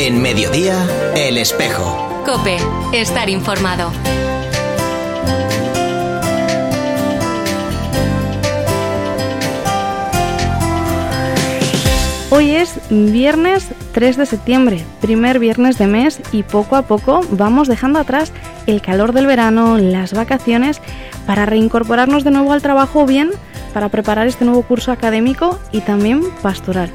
En mediodía, El Espejo. Cope, estar informado. Hoy es viernes 3 de septiembre, primer viernes de mes y poco a poco vamos dejando atrás el calor del verano, las vacaciones, para reincorporarnos de nuevo al trabajo bien para preparar este nuevo curso académico y también pastoral.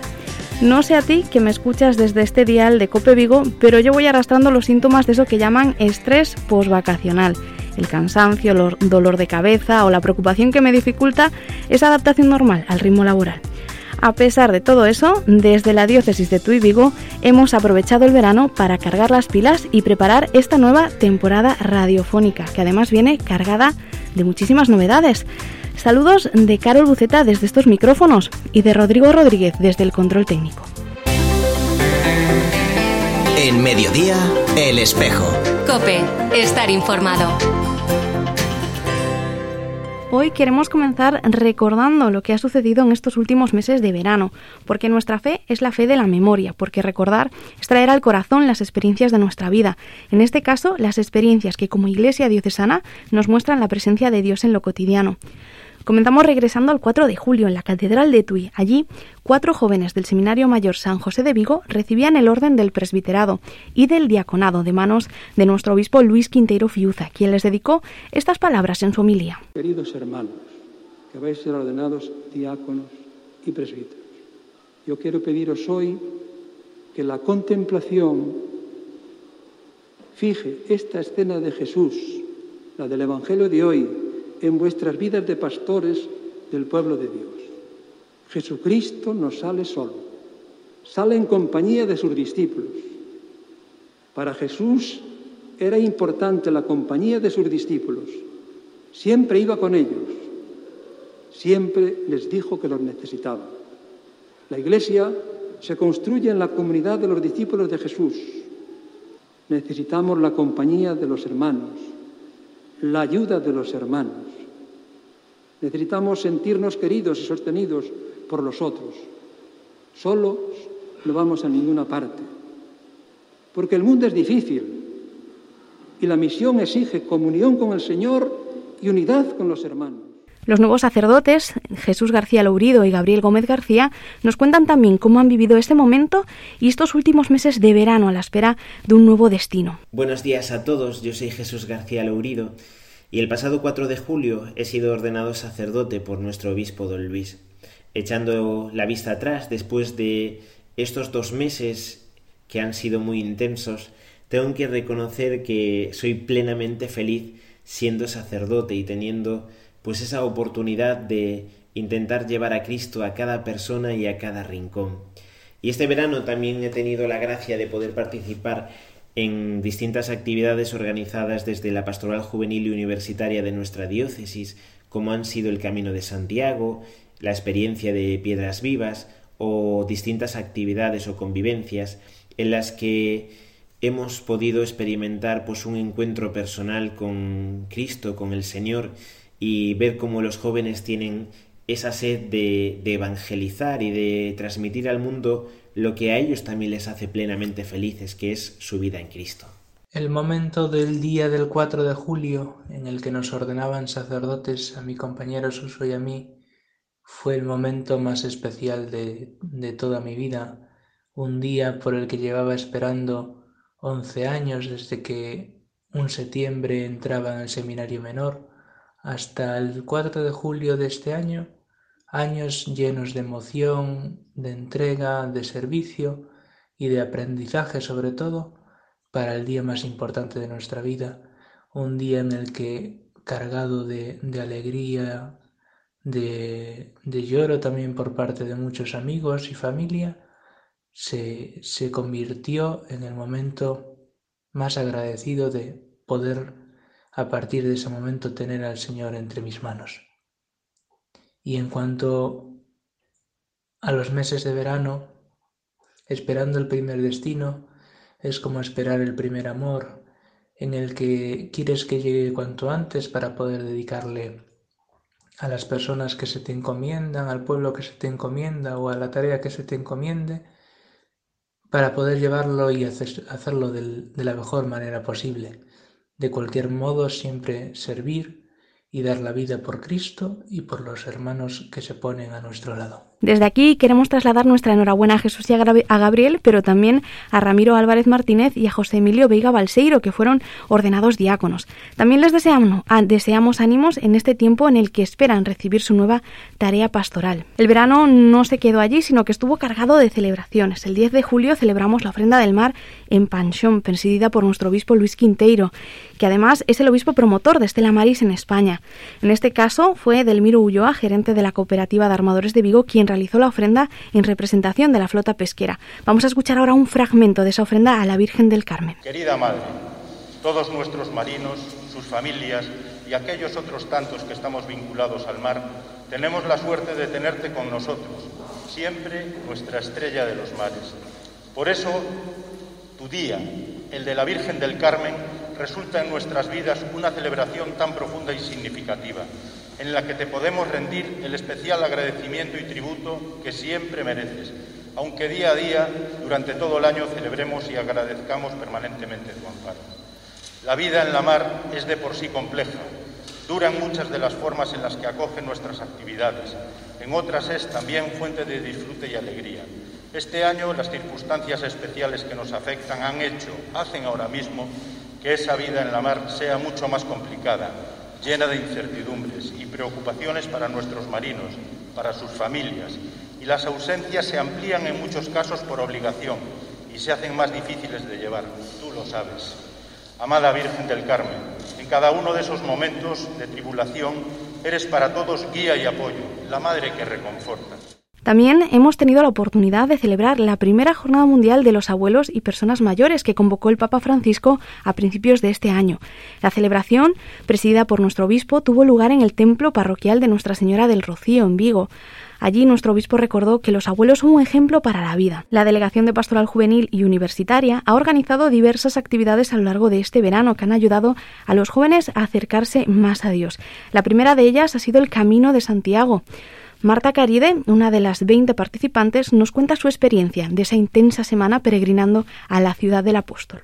No sé a ti que me escuchas desde este dial de Cope Vigo, pero yo voy arrastrando los síntomas de eso que llaman estrés postvacacional. El cansancio, el dolor de cabeza o la preocupación que me dificulta esa adaptación normal al ritmo laboral. A pesar de todo eso, desde la diócesis de Tuy Vigo hemos aprovechado el verano para cargar las pilas y preparar esta nueva temporada radiofónica, que además viene cargada de muchísimas novedades. Saludos de Carol Buceta desde estos micrófonos y de Rodrigo Rodríguez desde el control técnico. En mediodía, El Espejo. Cope, estar informado. Hoy queremos comenzar recordando lo que ha sucedido en estos últimos meses de verano, porque nuestra fe es la fe de la memoria, porque recordar es traer al corazón las experiencias de nuestra vida, en este caso las experiencias que como Iglesia diocesana nos muestran la presencia de Dios en lo cotidiano. Comenzamos regresando al 4 de julio en la Catedral de Tui. Allí, cuatro jóvenes del Seminario Mayor San José de Vigo recibían el orden del presbiterado y del diaconado de manos de nuestro obispo Luis Quinteiro Fiuza, quien les dedicó estas palabras en su homilía. Queridos hermanos, que vais a ser ordenados diáconos y presbíteros, yo quiero pediros hoy que la contemplación fije esta escena de Jesús, la del Evangelio de hoy, en vuestras vidas de pastores del pueblo de Dios. Jesucristo no sale solo, sale en compañía de sus discípulos. Para Jesús era importante la compañía de sus discípulos. Siempre iba con ellos, siempre les dijo que los necesitaba. La iglesia se construye en la comunidad de los discípulos de Jesús. Necesitamos la compañía de los hermanos, la ayuda de los hermanos. Necesitamos sentirnos queridos y sostenidos por los otros. Solos no vamos a ninguna parte. Porque el mundo es difícil y la misión exige comunión con el Señor y unidad con los hermanos. Los nuevos sacerdotes, Jesús García Lourido y Gabriel Gómez García, nos cuentan también cómo han vivido este momento y estos últimos meses de verano a la espera de un nuevo destino. Buenos días a todos, yo soy Jesús García Lourido y el pasado 4 de julio he sido ordenado sacerdote por nuestro obispo don Luis. Echando la vista atrás, después de estos dos meses que han sido muy intensos, tengo que reconocer que soy plenamente feliz siendo sacerdote y teniendo pues esa oportunidad de intentar llevar a Cristo a cada persona y a cada rincón. Y este verano también he tenido la gracia de poder participar en distintas actividades organizadas desde la Pastoral Juvenil y Universitaria de nuestra diócesis, como han sido el Camino de Santiago, la experiencia de Piedras Vivas o distintas actividades o convivencias en las que hemos podido experimentar pues un encuentro personal con Cristo, con el Señor y ver cómo los jóvenes tienen esa sed de, evangelizar y de transmitir al mundo lo que a ellos también les hace plenamente felices, que es su vida en Cristo. El momento del día del 4 de julio en el que nos ordenaban sacerdotes a mi compañero Suso y a mí fue el momento más especial de, de toda mi vida, un día por el que llevaba esperando 11 años desde que un septiembre entraba en el seminario menor hasta el 4 de julio de este año años llenos de emoción, de entrega, de servicio y de aprendizaje sobre todo para el día más importante de nuestra vida, un día en el que cargado de, de alegría, de, de, lloro también por parte de muchos amigos y familia, se, se convirtió en el momento más agradecido de poder a partir de ese momento tener al Señor entre mis manos. Y en cuanto a los meses de verano, esperando el primer destino, es como esperar el primer amor, en el que quieres que llegue cuanto antes para poder dedicarle a las personas que se te encomiendan, al pueblo que se te encomienda o a la tarea que se te encomiende, para poder llevarlo y hacerlo de la mejor manera posible. De cualquier modo, siempre servir y dar la vida por Cristo y por los hermanos que se ponen a nuestro lado. Desde aquí queremos trasladar nuestra enhorabuena a Jesús y a Gabriel, pero también a Ramiro Álvarez Martínez y a José Emilio Veiga Balseiro, que fueron ordenados diáconos. También les deseamos, deseamos ánimos en este tiempo en el que esperan recibir su nueva tarea pastoral. El verano no se quedó allí, sino que estuvo cargado de celebraciones. El 10 de julio celebramos la ofrenda del mar en Panchón, presidida por nuestro obispo Luis Quinteiro, que además es el obispo promotor de Estela Maris en España. En este caso fue Delmiro Ulloa, gerente de la cooperativa de armadores de Vigo, quien realizó la ofrenda en representación de la flota pesquera. Vamos a escuchar ahora un fragmento de esa ofrenda a la Virgen del Carmen. Querida Madre, todos nuestros marinos, sus familias y aquellos otros tantos que estamos vinculados al mar, tenemos la suerte de tenerte con nosotros, siempre nuestra estrella de los mares. Por eso, tu día, el de la Virgen del Carmen, resulta en nuestras vidas una celebración tan profunda y significativa en la que te podemos rendir el especial agradecimiento y tributo que siempre mereces, aunque día a día, durante todo el año, celebremos y agradezcamos permanentemente tu amparo. La vida en la mar es de por sí compleja, duran muchas de las formas en las que acogen nuestras actividades, en otras es también fuente de disfrute y alegría. Este año las circunstancias especiales que nos afectan han hecho, hacen ahora mismo, que esa vida en la mar sea mucho más complicada, llena de incertidumbres y preocupaciones para nuestros marinos, para sus familias, y las ausencias se amplían en muchos casos por obligación y se hacen más difíciles de llevar, tú lo sabes. Amada Virgen del Carmen, en cada uno de esos momentos de tribulación eres para todos guía y apoyo, la madre que reconforta. También hemos tenido la oportunidad de celebrar la primera Jornada Mundial de los Abuelos y Personas Mayores que convocó el Papa Francisco a principios de este año. La celebración, presidida por nuestro obispo, tuvo lugar en el templo parroquial de Nuestra Señora del Rocío, en Vigo. Allí nuestro obispo recordó que los abuelos son un ejemplo para la vida. La Delegación de Pastoral Juvenil y Universitaria ha organizado diversas actividades a lo largo de este verano que han ayudado a los jóvenes a acercarse más a Dios. La primera de ellas ha sido el Camino de Santiago. Marta Caride, una de las 20 participantes, nos cuenta su experiencia de esa intensa semana peregrinando a la ciudad del apóstol.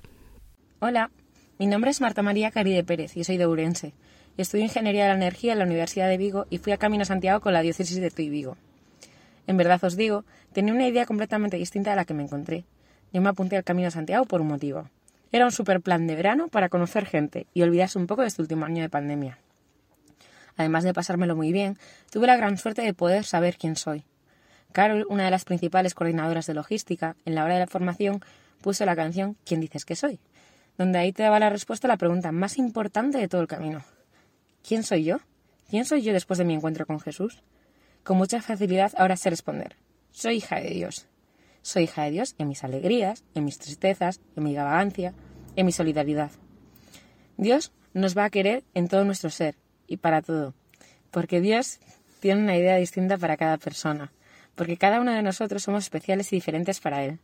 Hola, mi nombre es Marta María Caride Pérez y soy de Urense. Estudio Ingeniería de la Energía en la Universidad de Vigo y fui a Camino Santiago con la diócesis de Tuy Vigo. En verdad os digo, tenía una idea completamente distinta a la que me encontré. Yo me apunté al Camino Santiago por un motivo. Era un super plan de verano para conocer gente y olvidarse un poco de este último año de pandemia además de pasármelo muy bien, tuve la gran suerte de poder saber quién soy. Carol, una de las principales coordinadoras de logística, en la hora de la formación puso la canción ¿Quién dices que soy? donde ahí te daba la respuesta a la pregunta más importante de todo el camino. ¿Quién soy yo? ¿Quién soy yo después de mi encuentro con Jesús? Con mucha facilidad ahora sé responder. Soy hija de Dios. Soy hija de Dios en mis alegrías, en mis tristezas, en mi vagancia, en mi solidaridad. Dios nos va a querer en todo nuestro ser y para todo. Porque Dios tiene una idea distinta para cada persona. Porque cada uno de nosotros somos especiales y diferentes para Él.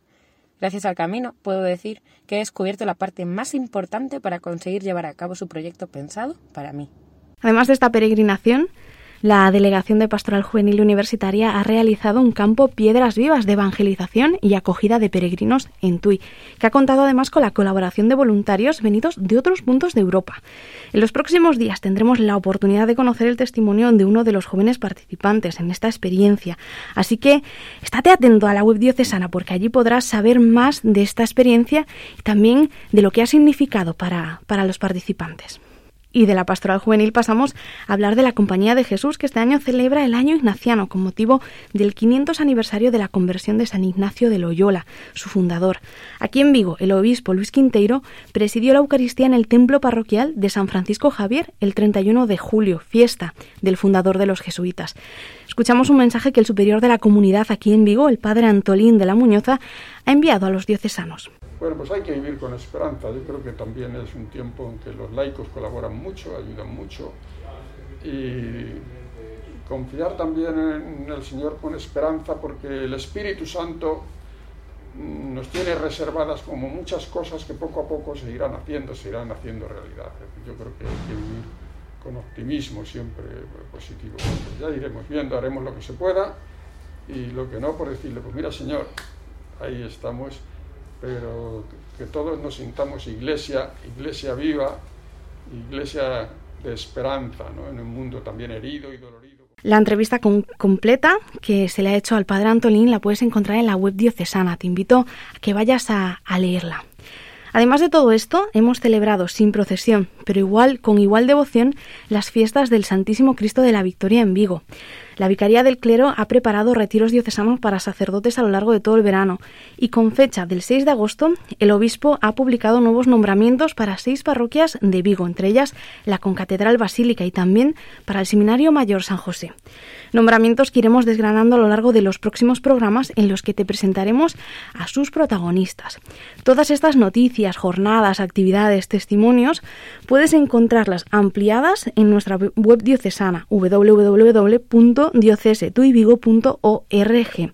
Gracias al camino puedo decir que he descubierto la parte más importante para conseguir llevar a cabo su proyecto pensado para mí. Además de esta peregrinación, la Delegación de Pastoral Juvenil Universitaria ha realizado un campo Piedras Vivas de evangelización y acogida de peregrinos en Tui, que ha contado además con la colaboración de voluntarios venidos de otros puntos de Europa. En los próximos días tendremos la oportunidad de conocer el testimonio de uno de los jóvenes participantes en esta experiencia. Así que estate atento a la web diocesana porque allí podrás saber más de esta experiencia y también de lo que ha significado para, para los participantes. Y de la pastoral juvenil pasamos a hablar de la Compañía de Jesús, que este año celebra el año ignaciano con motivo del 500 aniversario de la conversión de San Ignacio de Loyola, su fundador. Aquí en Vigo, el obispo Luis Quinteiro presidió la Eucaristía en el templo parroquial de San Francisco Javier el 31 de julio, fiesta del fundador de los jesuitas. Escuchamos un mensaje que el superior de la comunidad aquí en Vigo, el padre Antolín de la Muñoza, ha enviado a los diocesanos. Bueno, pues hay que vivir con esperanza. Yo creo que también es un tiempo en que los laicos colaboran mucho, ayudan mucho y confiar también en el Señor con esperanza porque el Espíritu Santo nos tiene reservadas como muchas cosas que poco a poco se irán haciendo, se irán haciendo realidad. Yo creo que hay que vivir con optimismo siempre positivo. Ya iremos viendo, haremos lo que se pueda y lo que no por decirle, pues mira Señor, ahí estamos pero que todos nos sintamos iglesia, iglesia viva, iglesia de esperanza, ¿no? en un mundo también herido y dolorido. La entrevista completa que se le ha hecho al padre Antolín la puedes encontrar en la web diocesana. Te invito a que vayas a, a leerla. Además de todo esto, hemos celebrado sin procesión, pero igual con igual devoción, las fiestas del Santísimo Cristo de la Victoria en Vigo. La Vicaría del Clero ha preparado retiros diocesanos para sacerdotes a lo largo de todo el verano y con fecha del 6 de agosto el obispo ha publicado nuevos nombramientos para seis parroquias de Vigo, entre ellas la Concatedral Basílica y también para el Seminario Mayor San José. Nombramientos que iremos desgranando a lo largo de los próximos programas en los que te presentaremos a sus protagonistas. Todas estas noticias, jornadas, actividades, testimonios puedes encontrarlas ampliadas en nuestra web diocesana www diocesetuivigo.org.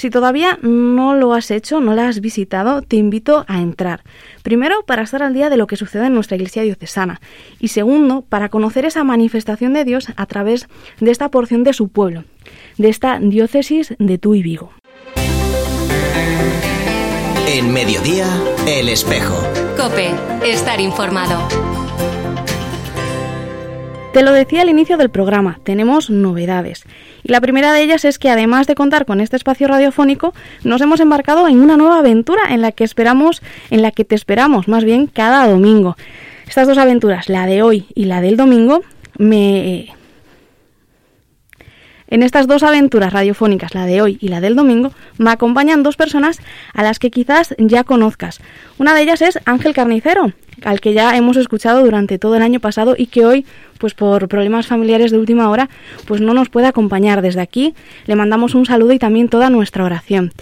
Si todavía no lo has hecho, no la has visitado, te invito a entrar. Primero, para estar al día de lo que sucede en nuestra iglesia diocesana. Y segundo, para conocer esa manifestación de Dios a través de esta porción de su pueblo, de esta diócesis de Tuy Vigo. En mediodía, el espejo. Cope, estar informado. Te lo decía al inicio del programa, tenemos novedades. Y la primera de ellas es que además de contar con este espacio radiofónico, nos hemos embarcado en una nueva aventura en la que esperamos, en la que te esperamos, más bien cada domingo. Estas dos aventuras, la de hoy y la del domingo, me en estas dos aventuras radiofónicas, la de hoy y la del domingo, me acompañan dos personas a las que quizás ya conozcas. Una de ellas es Ángel Carnicero, al que ya hemos escuchado durante todo el año pasado y que hoy, pues por problemas familiares de última hora, pues no nos puede acompañar. Desde aquí le mandamos un saludo y también toda nuestra oración.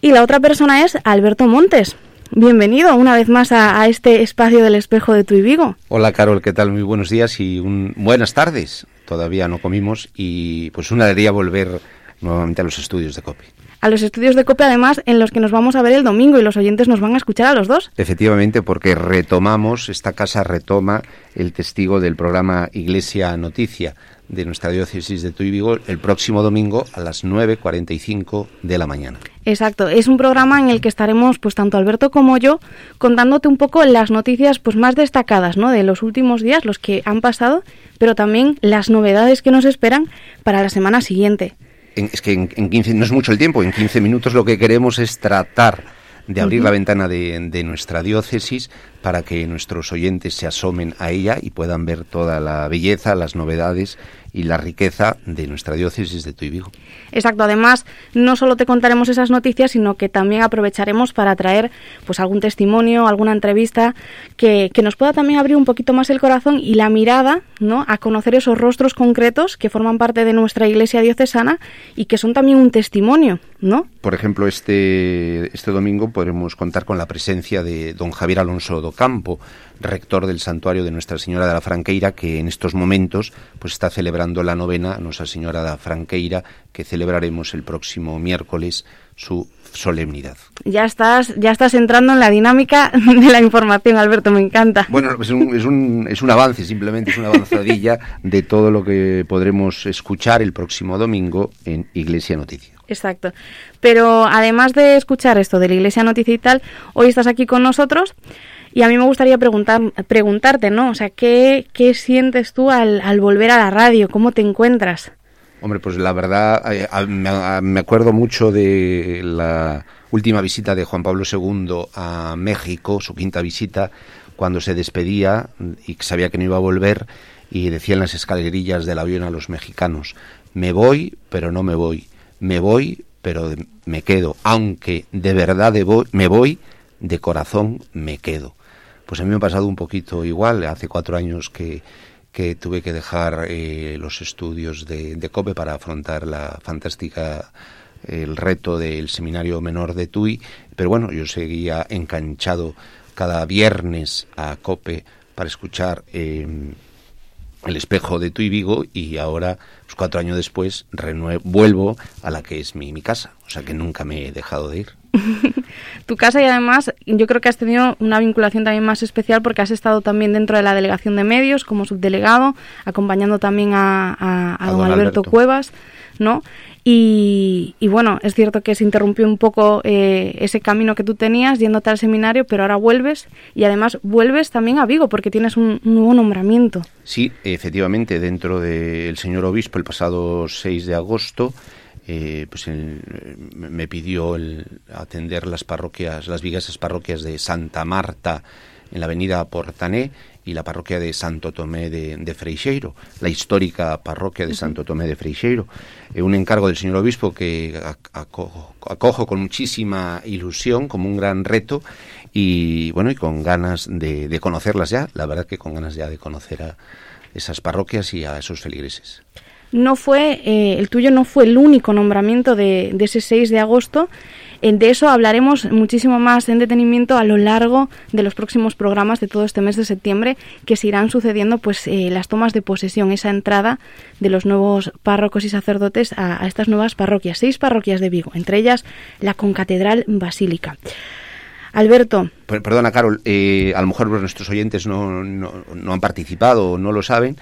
Y la otra persona es Alberto Montes. Bienvenido una vez más a, este espacio del espejo de tu y Vigo. Hola Carol, ¿qué tal? Muy buenos días y un, buenas tardes todavía no comimos y pues una alegría volver nuevamente a los estudios de COPE. A los estudios de COPE además en los que nos vamos a ver el domingo y los oyentes nos van a escuchar a los dos. Efectivamente, porque retomamos, esta casa retoma el testigo del programa Iglesia Noticia de nuestra diócesis de Tuy Vigo el próximo domingo a las 9.45 de la mañana. Exacto, es un programa en el que estaremos, pues tanto Alberto como yo, contándote un poco las noticias pues más destacadas, ¿no? De los últimos días, los que han pasado, pero también las novedades que nos esperan para la semana siguiente. Es que en, en 15, no es mucho el tiempo, en 15 minutos lo que queremos es tratar de abrir la ventana de, de, nuestra diócesis para que nuestros oyentes se asomen a ella y puedan ver toda la belleza, las novedades y la riqueza de nuestra diócesis de Tuy Vigo. Exacto, además no solo te contaremos esas noticias, sino que también aprovecharemos para traer pues algún testimonio, alguna entrevista que, que nos pueda también abrir un poquito más el corazón y la mirada, ¿no? a conocer esos rostros concretos que forman parte de nuestra iglesia diocesana y que son también un testimonio, ¿no? Por ejemplo, este, este domingo podremos contar con la presencia de don Javier Alonso Docampo, rector del santuario de Nuestra Señora de la Franqueira, que en estos momentos pues está celebrando la novena Nuestra Señora de la Franqueira, que celebraremos el próximo miércoles su solemnidad. Ya estás, ya estás entrando en la dinámica de la información, Alberto, me encanta. Bueno, es un, es un, es un avance, simplemente es una avanzadilla de todo lo que podremos escuchar el próximo domingo en Iglesia Noticia. Exacto. Pero además de escuchar esto de la Iglesia Noticia y tal, hoy estás aquí con nosotros y a mí me gustaría preguntar, preguntarte, ¿no? O sea, ¿qué, qué sientes tú al, al volver a la radio? ¿Cómo te encuentras? Hombre, pues la verdad, eh, me acuerdo mucho de la última visita de Juan Pablo II a México, su quinta visita, cuando se despedía y sabía que no iba a volver y decía en las escalerillas del avión a los mexicanos, me voy, pero no me voy, me voy, pero me quedo, aunque de verdad me voy, de corazón me quedo. Pues a mí me ha pasado un poquito igual. Hace cuatro años que, que tuve que dejar eh, los estudios de, de, COPE para afrontar la fantástica el reto del seminario menor de TUI, pero bueno, yo seguía enganchado cada viernes a COPE para escuchar eh, el espejo de TUI Vigo y ahora pues cuatro años después vuelvo a la que es mi, mi casa, o sea que nunca me he dejado de ir. tu casa y además yo creo que has tenido una vinculación también más especial porque has estado también dentro de la delegación de medios como subdelegado, acompañando también a, don, Alberto, Cuevas, ¿no? Y, bueno, es cierto que se interrumpió un poco eh, ese camino que tú tenías yéndote al seminario, pero ahora vuelves y además vuelves también a Vigo porque tienes un, nuevo nombramiento. Sí, efectivamente, dentro del señor obispo el pasado 6 de agosto, eh, pues me pidió el atender las parroquias, las vigasas parroquias de Santa Marta en la avenida Portané y la parroquia de Santo Tomé de, Freixeiro, la histórica parroquia de Santo Tomé de Freixeiro. Eh, un encargo del señor obispo que acojo, con muchísima ilusión, como un gran reto y bueno, y con ganas de, conocerlas ya, la verdad que con ganas ya de conocer a esas parroquias y a esos feligreses no fue, eh, el tuyo no fue el único nombramiento de, de, ese 6 de agosto, de eso hablaremos muchísimo más en detenimiento a lo largo de los próximos programas de todo este mes de septiembre que se irán sucediendo pues eh, las tomas de posesión, esa entrada de los nuevos párrocos y sacerdotes a, estas nuevas parroquias, seis parroquias de Vigo, entre ellas la concatedral basílica. Alberto. Perdona, Carol, eh, a lo mejor nuestros oyentes no, no han participado o no lo saben,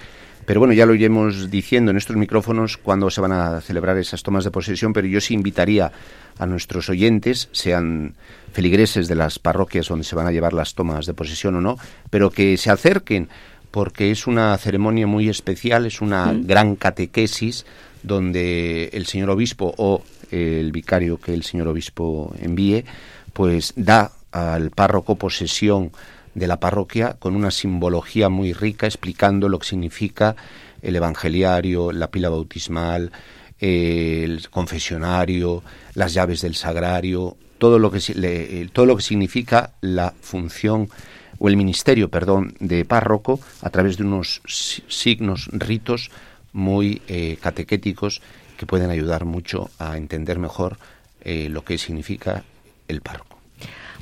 pero bueno, ya lo iremos diciendo en estos micrófonos cuando se van a celebrar esas tomas de posesión, pero yo sí invitaría a nuestros oyentes, sean feligreses de las parroquias donde se van a llevar las tomas de posesión o no, pero que se acerquen porque es una ceremonia muy especial, es una gran catequesis donde el señor obispo o el vicario que el señor obispo envíe, pues da al párroco posesión de la parroquia con una simbología muy rica explicando lo que significa el evangeliario, la pila bautismal, el confesionario, las llaves del sagrario, todo lo que todo lo que significa la función o el ministerio, perdón, de párroco a través de unos signos, ritos muy eh, catequéticos que pueden ayudar mucho a entender mejor eh, lo que significa el párroco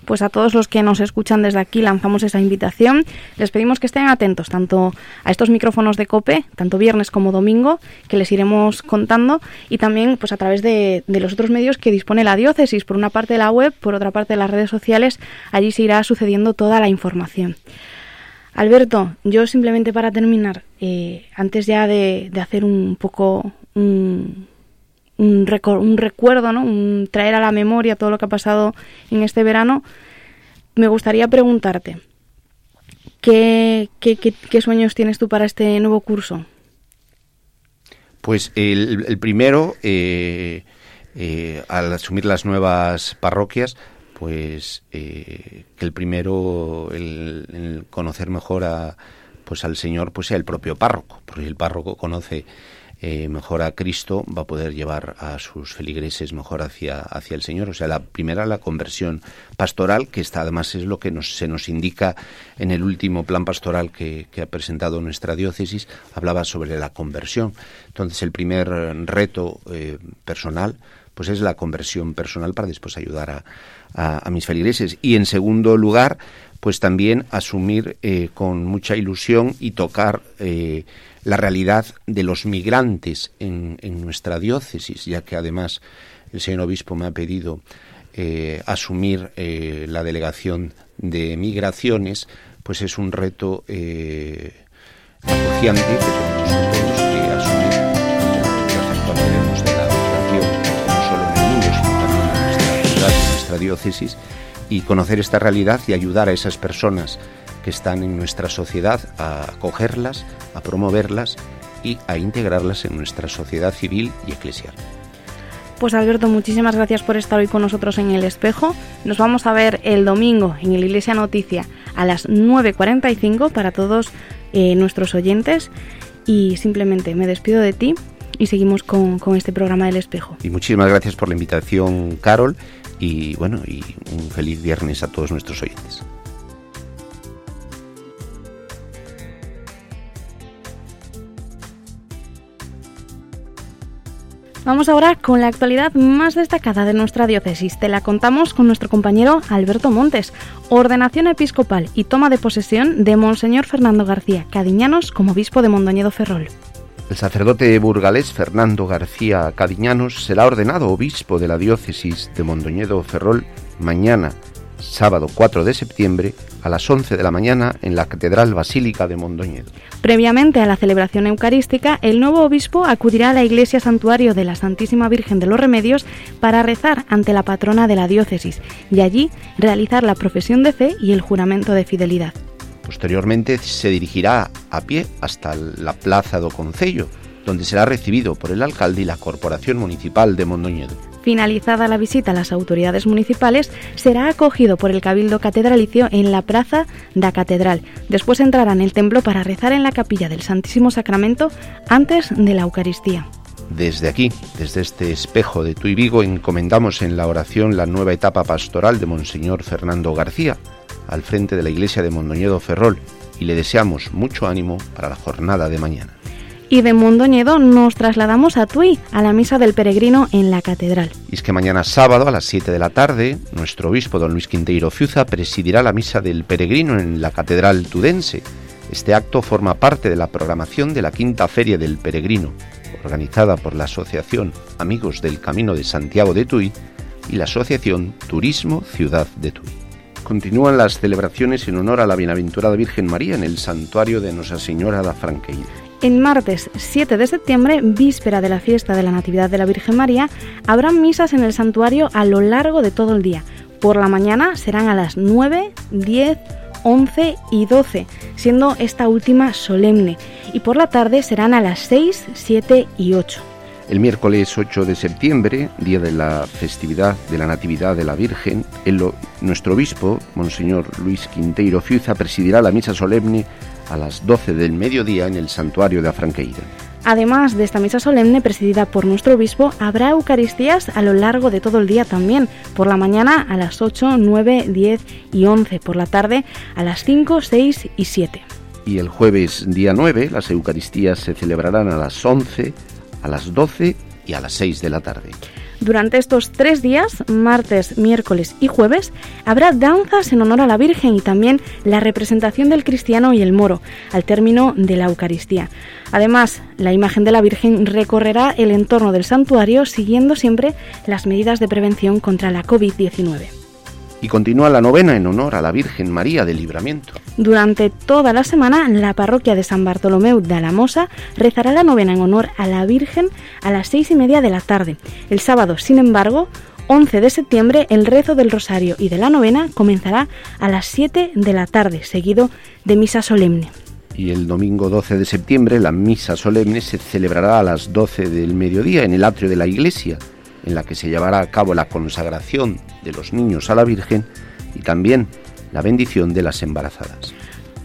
pues a todos los que nos escuchan desde aquí lanzamos esa invitación. Les pedimos que estén atentos tanto a estos micrófonos de COPE, tanto viernes como domingo, que les iremos contando, y también pues a través de, los otros medios que dispone la diócesis, por una parte de la web, por otra parte de las redes sociales, allí se irá sucediendo toda la información. Alberto, yo simplemente para terminar, eh, antes ya de, hacer un poco un, un, recuerdo, ¿no? Un, traer a la memoria todo lo que ha pasado en este verano, me gustaría preguntarte, ¿qué, qué, sueños tienes tú para este nuevo curso? Pues el, primero, eh, eh, al asumir las nuevas parroquias, pues eh, que el primero, el, conocer mejor a, pues al Señor, pues sea el propio párroco, porque el párroco conoce eh, mejor a Cristo, va a poder llevar a sus feligreses mejor hacia, hacia el Señor. O sea, la primera, la conversión pastoral, que está, además es lo que nos, se nos indica en el último plan pastoral que, ha presentado nuestra diócesis, hablaba sobre la conversión. Entonces, el primer reto eh, personal, pues es la conversión personal para después ayudar a, a, mis feligreses. Y en segundo lugar, pues también asumir eh, con mucha ilusión y tocar eh, la realidad de los migrantes en, nuestra diócesis, ya que además el señor obispo me ha pedido eh, asumir la delegación de migraciones, pues es un reto eh, acuciante que tenemos todos que asumir. Nos de la no solo en el mundo, sino también en nuestra ciudad, en nuestra diócesis, y conocer esta realidad y ayudar a esas personas que están en nuestra sociedad a acogerlas, a promoverlas y a integrarlas en nuestra sociedad civil y eclesial. Pues Alberto, muchísimas gracias por estar hoy con nosotros en El Espejo. Nos vamos a ver el domingo en el Iglesia Noticia a las 9.45 para todos eh, nuestros oyentes. Y simplemente me despido de ti y seguimos con, con este programa del Espejo. Y muchísimas gracias por la invitación, Carol. Y bueno, y un feliz viernes a todos nuestros oyentes. Vamos ahora con la actualidad más destacada de nuestra diócesis. Te la contamos con nuestro compañero Alberto Montes. Ordenación episcopal y toma de posesión de Monseñor Fernando García Cadiñanos como obispo de Mondoñedo Ferrol. El sacerdote burgalés Fernando García Cadiñanos será ordenado obispo de la diócesis de Mondoñedo Ferrol mañana, sábado 4 de septiembre, a las 11 de la mañana en la Catedral Basílica de Mondoñedo. Previamente a la celebración eucarística, el nuevo obispo acudirá a la iglesia santuario de la Santísima Virgen de los Remedios para rezar ante la patrona de la diócesis y allí realizar la profesión de fe y el juramento de fidelidad. Posteriormente se dirigirá a pie hasta la Plaza do Concello, donde será recibido por el alcalde y la Corporación Municipal de Mondoñedo. Finalizada la visita a las autoridades municipales, será acogido por el Cabildo Catedralicio en la Plaza da Catedral. Después entrará en el templo para rezar en la capilla del Santísimo Sacramento antes de la Eucaristía. Desde aquí, desde este espejo de Tuy Vigo, encomendamos en la oración la nueva etapa pastoral de Monseñor Fernando García, al frente de la iglesia de Mondoñedo Ferrol y le deseamos mucho ánimo para la jornada de mañana. Y de Mondoñedo nos trasladamos a Tui, a la misa del peregrino en la catedral. Y es que mañana sábado a las 7 de la tarde, nuestro obispo don Luis Quinteiro Fiuza presidirá la misa del peregrino en la catedral tudense. Este acto forma parte de la programación de la quinta feria del peregrino, organizada por la Asociación Amigos del Camino de Santiago de Tui y la Asociación Turismo Ciudad de Tui continúan las celebraciones en honor a la Bienaventurada Virgen María en el santuario de Nuestra Señora da Franqueira. En martes 7 de septiembre, víspera de la fiesta de la Natividad de la Virgen María, habrá misas en el santuario a lo largo de todo el día. Por la mañana serán a las 9, 10, 11 y 12, siendo esta última solemne, y por la tarde serán a las 6, 7 y 8. El miércoles 8 de septiembre, día de la festividad de la Natividad de la Virgen, nuestro obispo, Monseñor Luis Quinteiro Fiuza, presidirá la misa solemne a las 12 del mediodía en el santuario de Afranqueira. Además de esta misa solemne presidida por nuestro obispo, habrá Eucaristías a lo largo de todo el día también, por la mañana a las 8, 9, 10 y 11, por la tarde a las 5, 6 y 7. Y el jueves día 9 las Eucaristías se celebrarán a las 11, a las 12 y a las 6 de la tarde. Durante estos tres días, martes, miércoles y jueves, habrá danzas en honor a la Virgen y también la representación del cristiano y el moro, al término de la Eucaristía. Además, la imagen de la Virgen recorrerá el entorno del santuario siguiendo siempre las medidas de prevención contra la COVID-19 y continúa la novena en honor a la Virgen María del Libramiento. Durante toda la semana, la parroquia de San Bartolomeu de Alamosa rezará la novena en honor a la Virgen a las seis y media de la tarde. El sábado, sin embargo, 11 de septiembre, el rezo del Rosario y de la novena comenzará a las 7 de la tarde, seguido de misa solemne. Y el domingo 12 de septiembre, la misa solemne se celebrará a las 12 del mediodía en el atrio de la iglesia en la que se llevará a cabo la consagración de los niños a la Virgen y también la bendición de las embarazadas.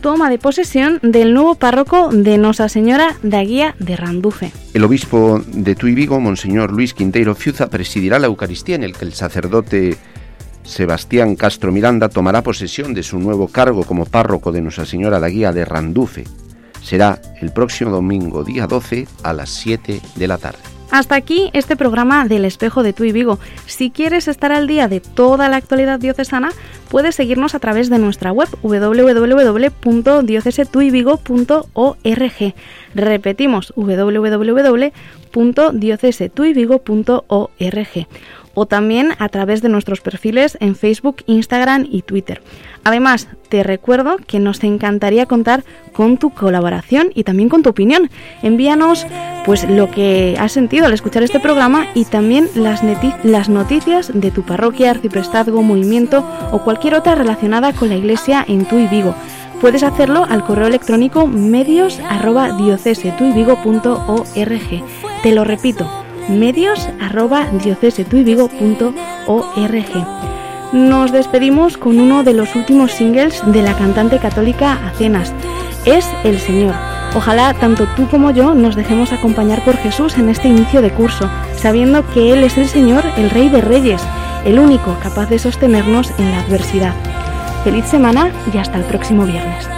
Toma de posesión del nuevo párroco de Nosa Señora da Guía de Randufe. El obispo de Tuy Vigo, Monseñor Luis Quinteiro Fiuza, presidirá la Eucaristía en el que el sacerdote Sebastián Castro Miranda tomará posesión de su nuevo cargo como párroco de Nuestra Señora da Guía de Randufe. Será el próximo domingo, día 12, a las 7 de la tarde. Hasta aquí este programa del espejo de Tui Vigo. Si quieres estar al día de toda la actualidad diocesana, puedes seguirnos a través de nuestra web www.diocesetuivigo.org. Repetimos www.diocesetuivigo.org o también a través de nuestros perfiles en Facebook, Instagram y Twitter. Además, te recuerdo que nos encantaría contar con tu colaboración y también con tu opinión. Envíanos pues lo que has sentido al escuchar este programa y también las, noticias de tu parroquia, arciprestazgo, movimiento o cualquier otra relacionada con la iglesia en tu Vigo. Puedes hacerlo al correo electrónico medios Te lo repito, medios arroba Nos despedimos con uno de los últimos singles de la cantante católica Acenas. Es El Señor. Ojalá tanto tú como yo nos dejemos acompañar por Jesús en este inicio de curso, sabiendo que Él es el Señor, el Rey de Reyes, el único capaz de sostenernos en la adversidad. Feliz semana y hasta el próximo viernes.